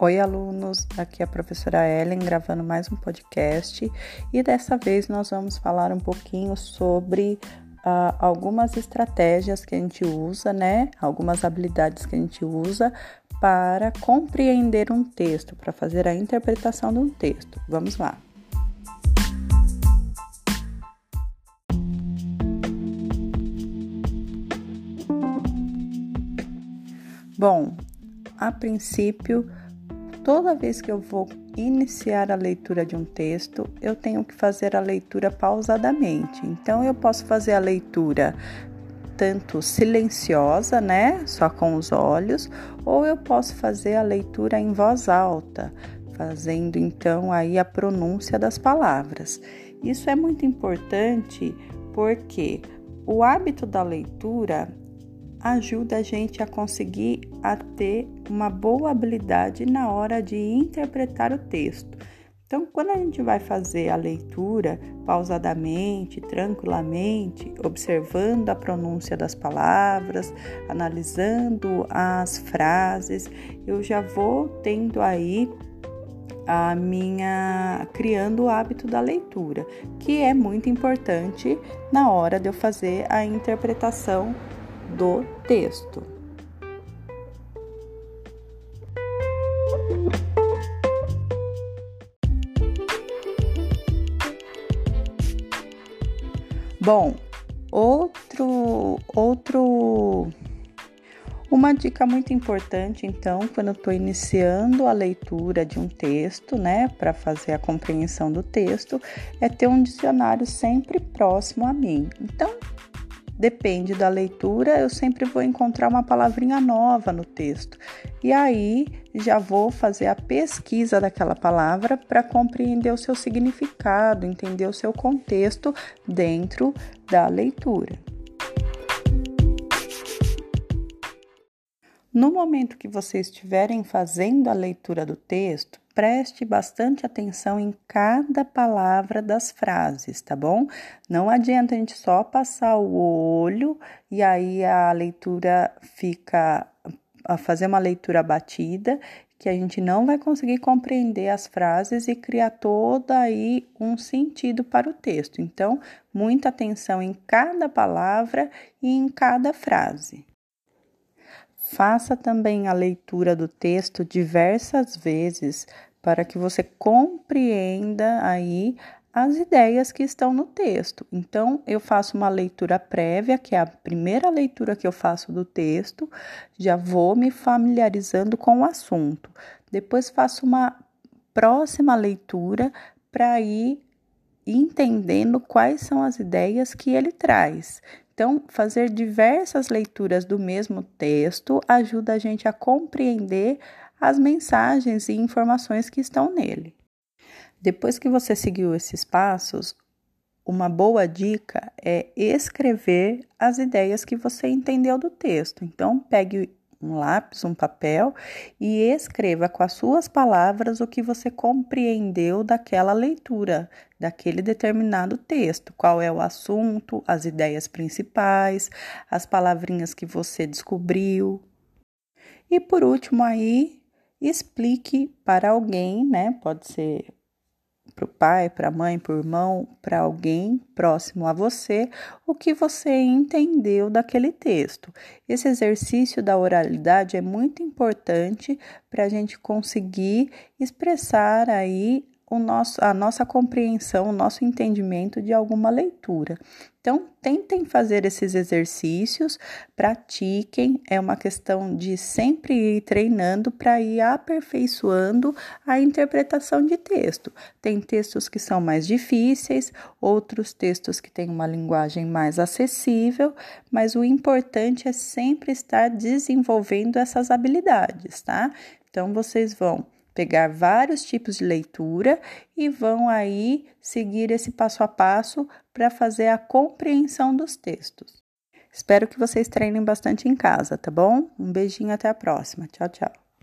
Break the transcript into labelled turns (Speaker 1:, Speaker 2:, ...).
Speaker 1: Oi, alunos! Aqui é a professora Ellen gravando mais um podcast e dessa vez nós vamos falar um pouquinho sobre uh, algumas estratégias que a gente usa, né? Algumas habilidades que a gente usa para compreender um texto, para fazer a interpretação de um texto. Vamos lá! Bom, a princípio, toda vez que eu vou iniciar a leitura de um texto, eu tenho que fazer a leitura pausadamente. Então, eu posso fazer a leitura tanto silenciosa, né, só com os olhos, ou eu posso fazer a leitura em voz alta, fazendo então aí a pronúncia das palavras. Isso é muito importante porque o hábito da leitura ajuda a gente a conseguir a ter uma boa habilidade na hora de interpretar o texto. Então, quando a gente vai fazer a leitura pausadamente, tranquilamente, observando a pronúncia das palavras, analisando as frases, eu já vou tendo aí a minha criando o hábito da leitura, que é muito importante na hora de eu fazer a interpretação do texto. Bom, outro outro uma dica muito importante, então, quando estou iniciando a leitura de um texto, né, para fazer a compreensão do texto, é ter um dicionário sempre próximo a mim. Então, depende da leitura, eu sempre vou encontrar uma palavrinha nova no texto. E aí já vou fazer a pesquisa daquela palavra para compreender o seu significado, entender o seu contexto dentro da leitura. No momento que vocês estiverem fazendo a leitura do texto, preste bastante atenção em cada palavra das frases, tá bom? Não adianta a gente só passar o olho e aí a leitura fica a fazer uma leitura batida, que a gente não vai conseguir compreender as frases e criar todo aí um sentido para o texto. Então, muita atenção em cada palavra e em cada frase. Faça também a leitura do texto diversas vezes para que você compreenda aí as ideias que estão no texto. Então, eu faço uma leitura prévia, que é a primeira leitura que eu faço do texto, já vou me familiarizando com o assunto. Depois, faço uma próxima leitura para ir entendendo quais são as ideias que ele traz. Então, fazer diversas leituras do mesmo texto ajuda a gente a compreender as mensagens e informações que estão nele. Depois que você seguiu esses passos, uma boa dica é escrever as ideias que você entendeu do texto. Então, pegue um lápis, um papel e escreva com as suas palavras o que você compreendeu daquela leitura, daquele determinado texto. Qual é o assunto, as ideias principais, as palavrinhas que você descobriu. E por último, aí, explique para alguém, né? Pode ser para o pai, para a mãe, para o irmão, para alguém próximo a você, o que você entendeu daquele texto. Esse exercício da oralidade é muito importante para a gente conseguir expressar aí o nosso, a nossa compreensão, o nosso entendimento de alguma leitura. Então, tentem fazer esses exercícios, pratiquem, é uma questão de sempre ir treinando para ir aperfeiçoando a interpretação de texto. Tem textos que são mais difíceis, outros textos que têm uma linguagem mais acessível, mas o importante é sempre estar desenvolvendo essas habilidades, tá? Então, vocês vão pegar vários tipos de leitura e vão aí seguir esse passo a passo para fazer a compreensão dos textos. Espero que vocês treinem bastante em casa, tá bom? Um beijinho até a próxima. Tchau, tchau.